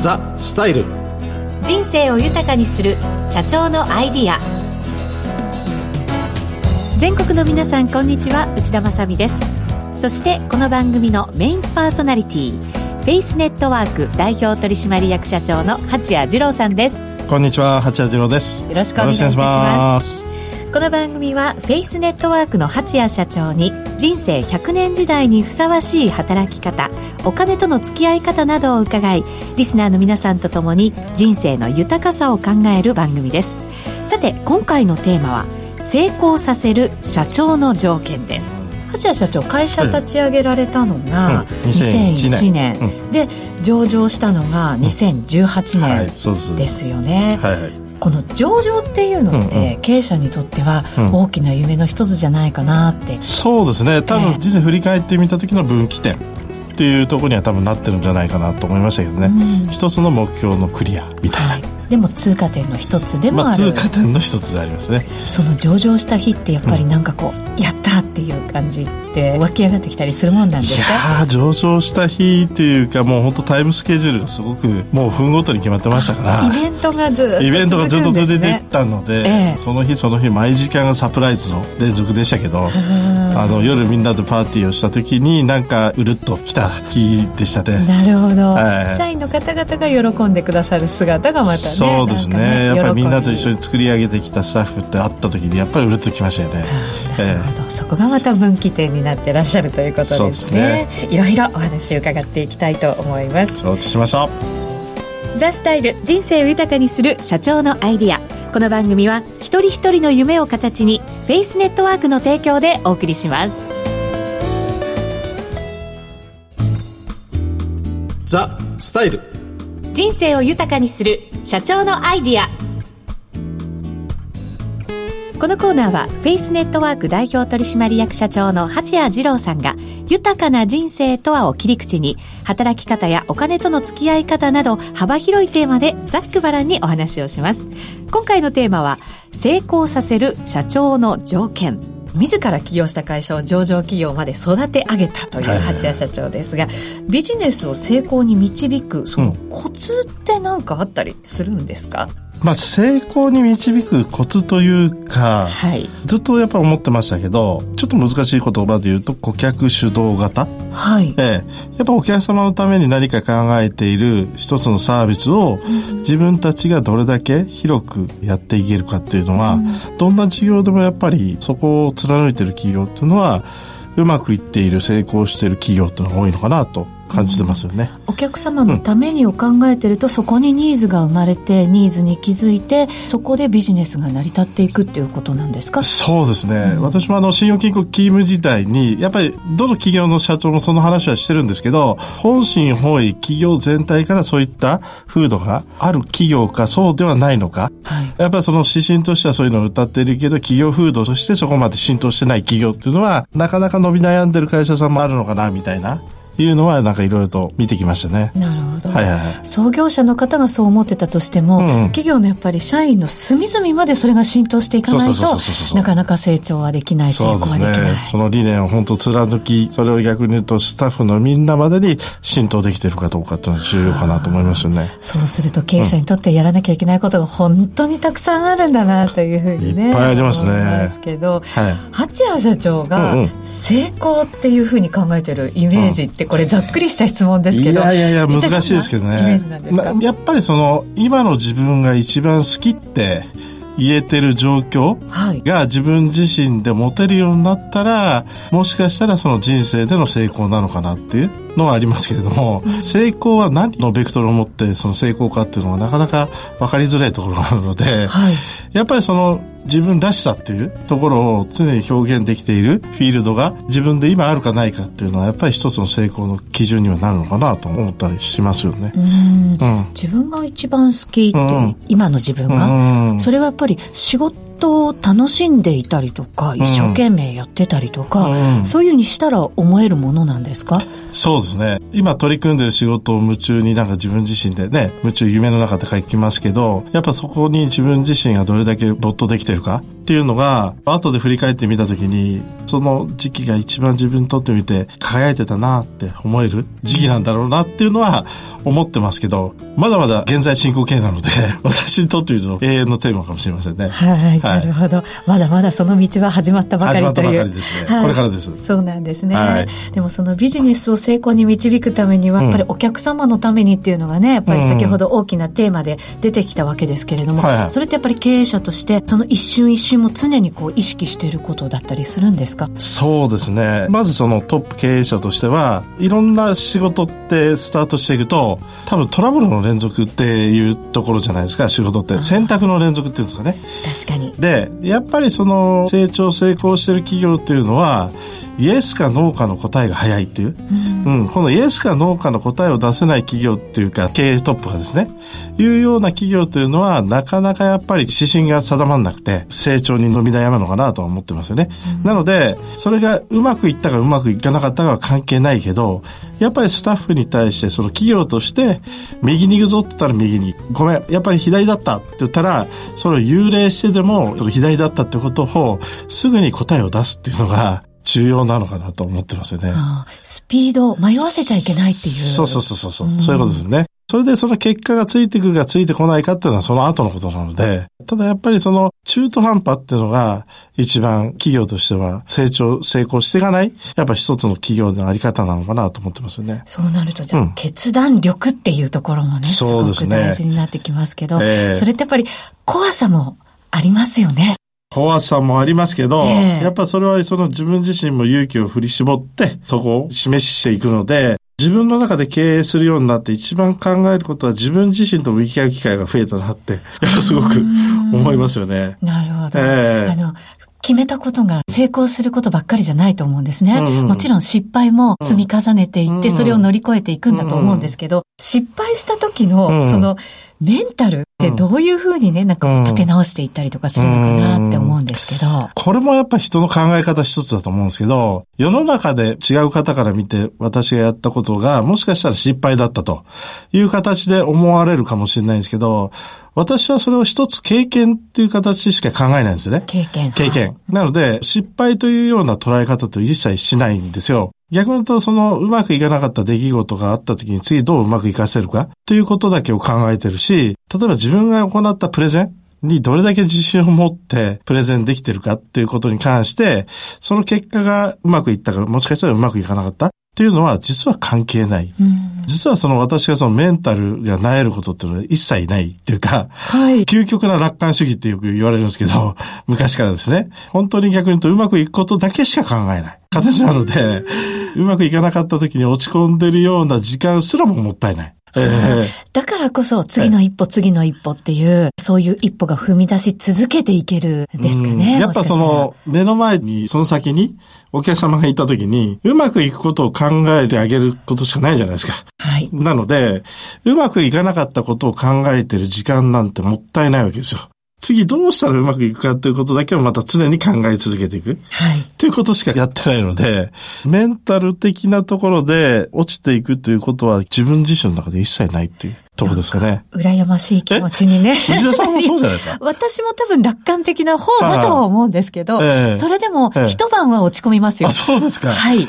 ザ・スタイル。人生を豊かにする社長のアイディア。全国の皆さんこんにちは。内田まさです。そしてこの番組のメインパーソナリティフェイスネットワーク代表取締役社長の八谷二郎さんです。こんにちは。八谷二郎です。よろしくお願いしますこの番組はフェイスネットワークの八谷社長に人生100年時代にふさわしい働き方お金との付き合い方などを伺いリスナーの皆さんと共に人生の豊かさを考える番組です。さて今回のテーマは成功させる社長の条件です。八谷社長会社立ち上げられたのが2001年,、で上場したのが2018年ですよね、はいはいこの上場っていうのって、経営者にとっては大きな夢の一つじゃないかなって、うん、そうですね。多分実際振り返ってみた時の分岐点っていうところには多分なってるんじゃないかなと思いましたけどね、うん、一つの目標のクリアみたいな、はいでも通過点の一つでもある、まあ、通過点の一つでありますね。その上場した日ってやっぱりなんかこう、うん、やったっていう感じって湧き上がってきたりするもんなんですか？いや上場した日っていうかもう本当タイムスケジュールがすごくもう分ごとに決まってましたから。イベントがずっと、ね、イベントがずっと続いていったので、ええ、その日その日毎時間がサプライズの連続でしたけどあの夜みんなでパーティーをした時になんかうるっときた日でしたね。なるほど、はい、社員の方々が喜んでくださる姿がまたねそうですね。やっぱりみんなと一緒に作り上げてきたスタッフって会った時にやっぱりうるっときましたよね。なるほど、えー、そこがまた分岐点になってらっしゃるということですね。すね。いろいろお話を伺っていきたいと思います。承知しました。ザスタイル人生を豊かにする社長のアイディア。この番組は一人一人の夢を形にフェイスネットワークの提供でお送りします。ザ・スタイル人生を豊かにする社長のアイディアこのコーナーはフェイスネットワーク代表取締役社長の八谷二郎さんが豊かな人生とはを切り口に働き方やお金との付き合い方など幅広いテーマでざっくばらんにお話をします。今回のテーマは成功させる社長の条件自ら起業した会社を上場企業まで育て上げたという八谷社長ですが、ビジネスを成功に導くそのコツって何かあったりするんですか、うんまあ、成功に導くコツというか、はい、ずっとやっぱ思ってましたけどちょっと難しい言葉で言うと顧客主導型、はい。ええ、やっぱお客様のために何か考えている一つのサービスを自分たちがどれだけ広くやっていけるかっていうのは、うん、どんな事業でもやっぱりそこを貫いてる企業っていうのはうまくいっている成功している企業っていうのが多いのかなと感じてますよね、うん、お客様のためにを考えてると、うん、そこにニーズが生まれてニーズに気づいてそこでビジネスが成り立っていくっていうことなんですか？そうですね、うん、私もあの信用金庫勤務時代にやっぱりどの企業の社長もその話はしてるんですけど本心本意企業全体からそういった風土がある企業かそうではないのか、はい、やっぱりその指針としてはそういうのを歌っているけど企業風土としてそこまで浸透してない企業っていうのはなかなか伸び悩んでる会社さんもあるのかなみたいないうのはなんかいろいろと見てきましたね。なるほど、はいはいはい、創業者の方がそう思ってたとしても、うんうん、企業のやっぱり社員の隅々までそれが浸透していかないとなかなか成長はできない成功はできない、その理念を本当貫きそれを逆に言うとスタッフのみんなまでに浸透できてるかどうかっていうのは重要かなと思いますよね。そうすると経営者にとってやらなきゃいけないことが本当にたくさんあるんだなというふうにね。いっぱいありますね。ですけど、はい、八谷社長が成功っていうふうに考えてるイメージってこれざっくりした質問ですけどいやいやいや難しいですけどね。ま、やっぱりその今の自分が一番好きって言えてる状況が自分自身で持てるようになったら、もしかしたらその人生での成功なのかなっていうのはありますけれども、成功は何のベクトルを持ってその成功かっていうのがなかなか分かりづらいところがあるので、はい、やっぱりその自分らしさっていうところを常に表現できているフィールドが自分で今あるかないかっていうのはやっぱり一つの成功の基準にはなるのかなと思ったりしますよね。うん、自分が一番好きって、うん、今の自分が、それはやっぱり仕事事を楽しんでいたりとか、一生懸命やってたりとか、うん、そういうふうにしたら思えるものなんですか？そうですね。今取り組んでる仕事を夢中になんか自分自身でね、夢中夢の中で書きますけど、やっぱそこに自分自身がどれだけ没頭できてるかっていうのが、後で振り返ってみたときに、その時期が一番自分にとってみて輝いてたなって思える時期なんだろうなっていうのは思ってますけど、まだまだ現在進行形なので、私にとってみると永遠のテーマかもしれませんね。はい、はい、なるほど。まだまだその道は始まったばかりという。ね。はい、これからです。そうなんですね、はい。でもそのビジネスを成功に導くためには、やっぱりお客様のためにっていうのがね、やっぱり先ほど大きなテーマで出てきたわけですけれども、はいはい、それってやっぱり経営者として、その一瞬一瞬も常にこう意識していることだったりするんですか？そうですね。まずそのトップ経営者としては、いろんな仕事ってスタートしていくと、多分トラブルの連続っていうところじゃないですか、仕事って。選択の連続っていうんですかね。確かに。で、やっぱりその成長成功してる企業っていうのは、イエスかノーかの答えが早いっていう、うん、うん、このイエスかノーかの答えを出せない企業っていうか、経営トップがですね、いうような企業というのは、なかなかやっぱり指針が定まんなくて、成長に伸び悩むのかなとは思ってますよね。うん、なので、それがうまくいったかうまくいかなかったかは関係ないけど、やっぱりスタッフに対して、その企業として、右に行くぞって言ったら右に、ごめん、やっぱり左だったって言ったら、それを幽霊してでも、左だったってことを、すぐに答えを出すっていうのが、重要なのかなと思ってますよね。スピード、迷わせちゃいけないっていう。そうそうそうそう、うん、そういうことですね。それでその結果がついてくるかついてこないかっていうのはその後のことなので、ただやっぱりその中途半端っていうのが一番企業としては成長、成功していかない、やっぱ一つの企業のあり方なのかなと思ってますよね。そうなるとじゃあ、うん、決断力っていうところもね、すごく大事になってきますけど、えー、それってやっぱり怖さもありますよね。怖さもありますけど、えー、やっぱそれはその自分自身も勇気を振り絞って、そこを示していくので、自分の中で経営するようになって一番考えることは自分自身と向き合う機会が増えたなって、やっぱすごく思いますよね。なるほど。えー、あの、決めたことが成功することばっかりじゃないと思うんですね。うんうん、もちろん失敗も積み重ねていって、それを乗り越えていくんだと思うんですけど、失敗した時の、その、メンタルってどういうふうにね、なんか立て直していったりとかするのかなって思うんですけど。これもやっぱ人の考え方一つだと思うんですけど、世の中で違う方から見て私がやったことがもしかしたら失敗だったという形で思われるかもしれないんですけど、私はそれを一つ経験っていう形しか考えないんですね。経験。経験。なので、失敗というような捉え方と一切しないんですよ。逆に言うと、そのうまくいかなかった出来事があった時に次どううまくいかせるかっていうことだけを考えてるし、例えば自分が行ったプレゼンにどれだけ自信を持ってプレゼンできてるかっていうことに関して、その結果がうまくいったか、もしかしたらうまくいかなかったっていうのは実は関係ない。実はその私がそのメンタルが萎えることっていうのは一切ないっていうか、はい、究極な楽観主義ってよく言われるんですけど、昔からですね、本当に逆に言うとうまくいくことだけしか考えない形なので、うまくいかなかった時に落ち込んでるような時間すらももったいない。えー、だからこそ次の一歩、次の一歩っていう、そういう一歩が踏み出し続けていけるですかね。やっぱその目の前に、その先にお客様がいた時に、うまくいくことを考えてあげることしかないじゃないですか。はい。なので、うまくいかなかったことを考えてる時間なんてもったいないわけですよ。次どうしたらうまくいくかっていうことだけをまた常に考え続けていく。はい。っていうことしかやってないので、メンタル的なところで落ちていくということは自分自身の中で一切ないっていう。とこですかね。羨ましい気持ちにね。内田さんもそうじゃないですか。私も多分楽観的な方だとは思うんですけど、えそれでも一晩は落ち込みますよ。あ、そうですか。はい。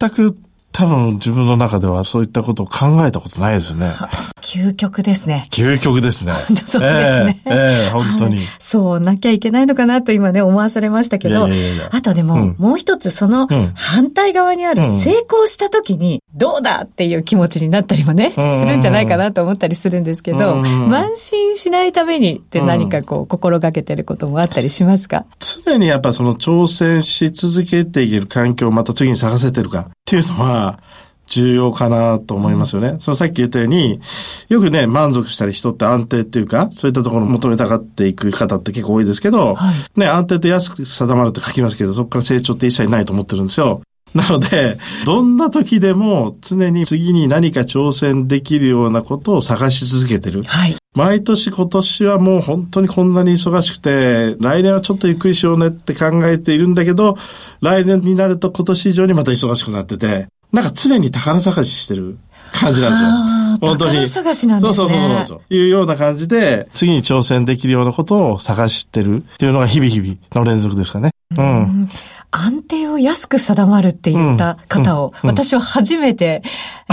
全く多分自分の中ではそういったことを考えたことないですね。究極ですね。究極ですね。そうですね。えー、えー、本当に、そうなきゃいけないのかなと今ね思わされましたけど、いやいやいやあとでも、うん、もう一つその反対側にある成功した時にどうだっていう気持ちになったりもね、するんじゃないかなと思ったりするんですけど、慢心しないためにって何かこう心がけてることもあったりしますか？常にやっぱその挑戦し続けていける環境をまた次に探せてるかっていうのは、重要かなと思いますよね。そのさっき言ったように、よくね、満足したり人って安定っていうか、そういったところを求めたがっていく方って結構多いですけど、はい、ね、安定って安く定まるって書きますけど、そこから成長って一切ないと思ってるんですよ。なので、どんな時でも常に次に何か挑戦できるようなことを探し続けてる。はい。毎年今年はもう本当にこんなに忙しくて、来年はちょっとゆっくりしようねって考えているんだけど、来年になると今年以上にまた忙しくなってて、なんか常に宝探ししてる感じなんですよ。本当に。探しなんですね。そうそうそうそう。いうような感じで、次に挑戦できるようなことを探してるっていうのが日々日々の連続ですかね。うん。うん安定を安く定まるって言った方を、私は初めて。お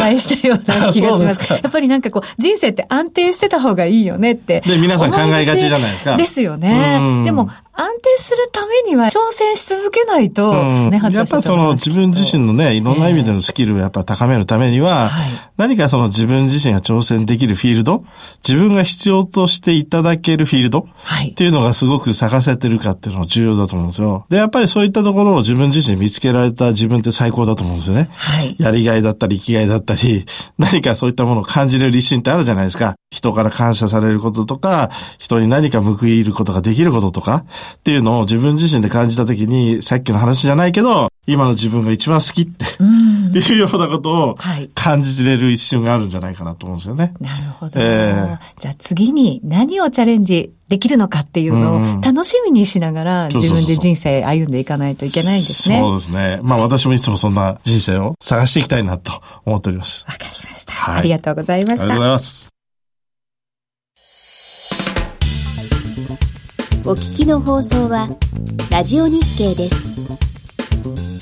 会いしたような気がします。やっぱりなんかこう、人生って安定してた方がいいよねって。で、皆さん考えがちじゃないですか。ですよね。でも、安定するためには挑戦し続けないと、ね、うん、やっぱその自分自身のね、いろんな意味でのスキルをやっぱ高めるためには、何かその自分自身が挑戦できるフィールド、自分が必要としていただけるフィールド、っていうのがすごく咲かせてるかっていうのが重要だと思うんですよ。で、やっぱりそういったところを自分自身見つけられた自分って最高だと思うんですよね。はい、やりがいだったり生きがいだったり、何かそういったものを感じれる一心ってあるじゃないですか。人から感謝されることとか、人に何か報いることができることとか、っていうのを自分自身で感じたときに、さっきの話じゃないけど、今の自分が一番好きって、いうようなことを感じれる一瞬があるんじゃないかなと思うんですよね。なるほど。えー、じゃあ次に何をチャレンジできるのかっていうのを楽しみにしながら自分で人生歩んでいかないといけないんですね。そうですね。まあ私もいつもそんな人生を探していきたいなと思っております。わかりました、はい。ありがとうございました。ありがとうございます。お聞きの放送はラジオ日経です。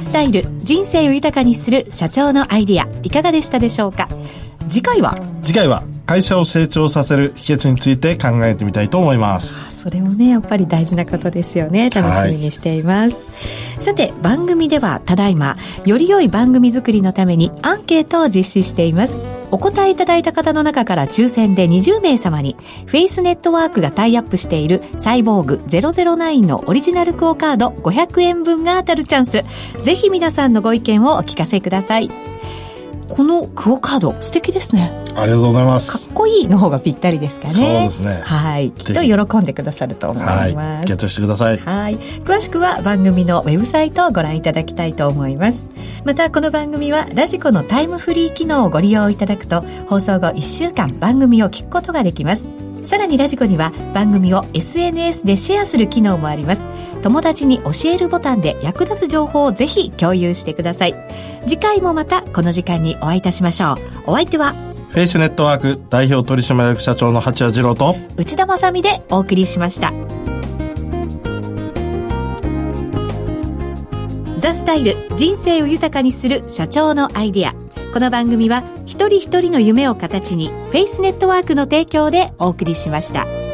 スタイル人生を豊かにする社長のアイディアいかがでしたでしょうか？次回は？次回は会社を成長させる秘訣について考えてみたいと思います。それもねやっぱり大事なことですよね。楽しみにしています、はい、さて番組ではただいまより良い番組作りのためにアンケートを実施しています。お答えいただいた方の中から抽選で20名様に、フェイスネットワークがタイアップしているサイボーグ009のオリジナルクオカード500円分が当たるチャンス。ぜひ皆さんのご意見をお聞かせください。このクオカード素敵ですね。ありがとうございます。かっこいいの方がぴったりですかね。そうですね。はい。きっと喜んでくださると思います。はい。ゲットしてください。はい。詳しくは番組のウェブサイトをご覧いただきたいと思います。またこの番組はラジコのタイムフリー機能をご利用いただくと放送後1週間番組を聞くことができますさらにラジコには番組を SNS でシェアする機能もあります。友達に教えるボタンで役立つ情報をぜひ共有してください。次回もまたこの時間にお会いいたしましょう。お相手はフェイスネットワーク代表取締役社長の八谷次郎と内田まさでお送りしました。ザスタイル人生を豊かにする社長のアイディアこの番組は一人一人の夢を形にフェイスネットワークの提供でお送りしました。